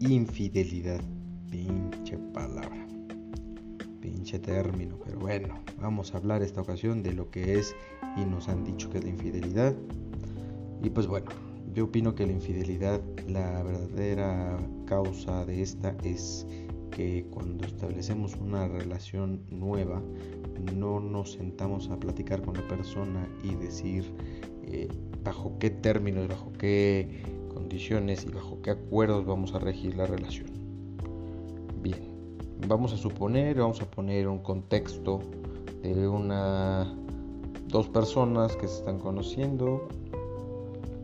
infidelidad. Pinche palabra. Pinche término. Pero bueno, vamos a hablar esta ocasión de lo que es y nos han dicho que es la infidelidad. Y pues bueno, yo opino que la infidelidad, la verdadera causa de esta es que cuando establecemos una relación nueva, no nos sentamos a platicar con la persona y decir eh, bajo qué términos, bajo qué y bajo qué acuerdos vamos a regir la relación. Bien, vamos a suponer, vamos a poner un contexto de una dos personas que se están conociendo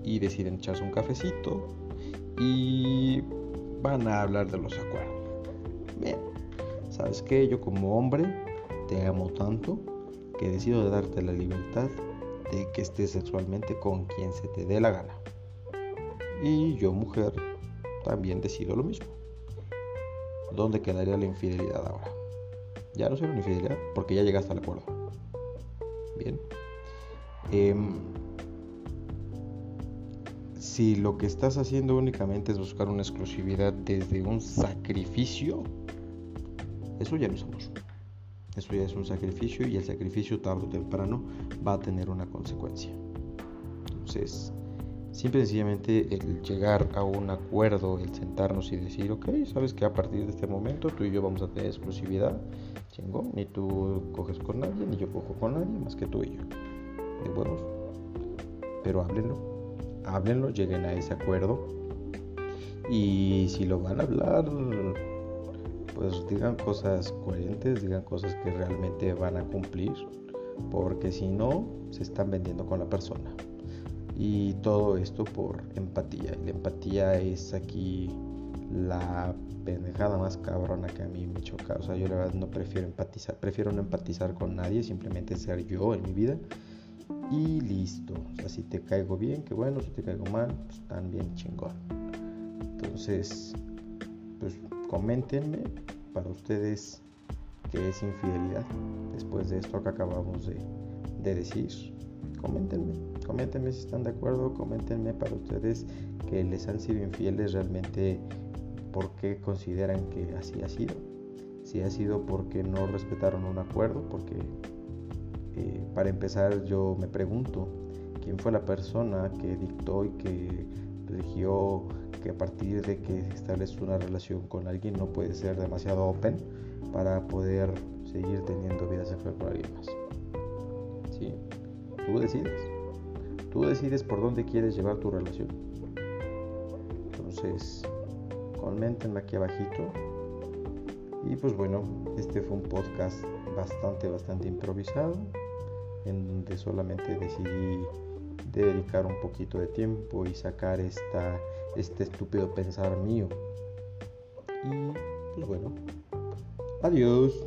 y deciden echarse un cafecito y van a hablar de los acuerdos. Bien, ¿sabes qué? Yo como hombre te amo tanto que decido darte la libertad de que estés sexualmente con quien se te dé la gana. Y yo mujer también decido lo mismo. ¿Dónde quedaría la infidelidad ahora? Ya no será una infidelidad porque ya llegaste al acuerdo. Bien. Em, si lo que estás haciendo únicamente es buscar una exclusividad desde un sacrificio, eso ya no es amor. Eso ya es un sacrificio y el sacrificio tarde o temprano va a tener una consecuencia. Entonces, simple y sencillamente el llegar a un acuerdo, el sentarnos y decir, ok, sabes que a partir de este momento tú y yo vamos a tener exclusividad, chingón, ni tú coges con nadie, ni yo cojo con nadie, más que tú y yo. De huevos. Pero háblenlo, háblenlo, lleguen a ese acuerdo. Y si lo van a hablar, pues digan cosas coherentes, digan cosas que realmente van a cumplir, porque si no, se están vendiendo con la persona. Y todo esto por empatía. La empatía es aquí la pendejada más cabrona que a mí me choca. O sea, yo la verdad no prefiero empatizar, prefiero no empatizar con nadie, simplemente ser yo en mi vida. Y listo. O sea, si te caigo bien, que bueno, si te caigo mal, pues también chingón. Entonces, pues coméntenme para ustedes qué es infidelidad. Después de esto que acabamos de, decir, coméntenme, coméntenme si están de acuerdo, coméntenme para ustedes que les han sido infieles realmente, por qué consideran que así ha sido. Si ha sido porque no respetaron un acuerdo, porque eh, para empezar yo me pregunto quién fue la persona que dictó y que rigió que a partir de que estableces una relación con alguien no puede ser demasiado open para poder seguir teniendo vida sexual con alguien más. Decides. Tú decides por dónde quieres llevar tu relación. Entonces, coméntenme aquí abajito. Y pues bueno, este fue un podcast bastante, bastante improvisado, en donde solamente decidí dedicar un poquito de tiempo y sacar esta, este estúpido pensar mío. Y pues bueno, adiós.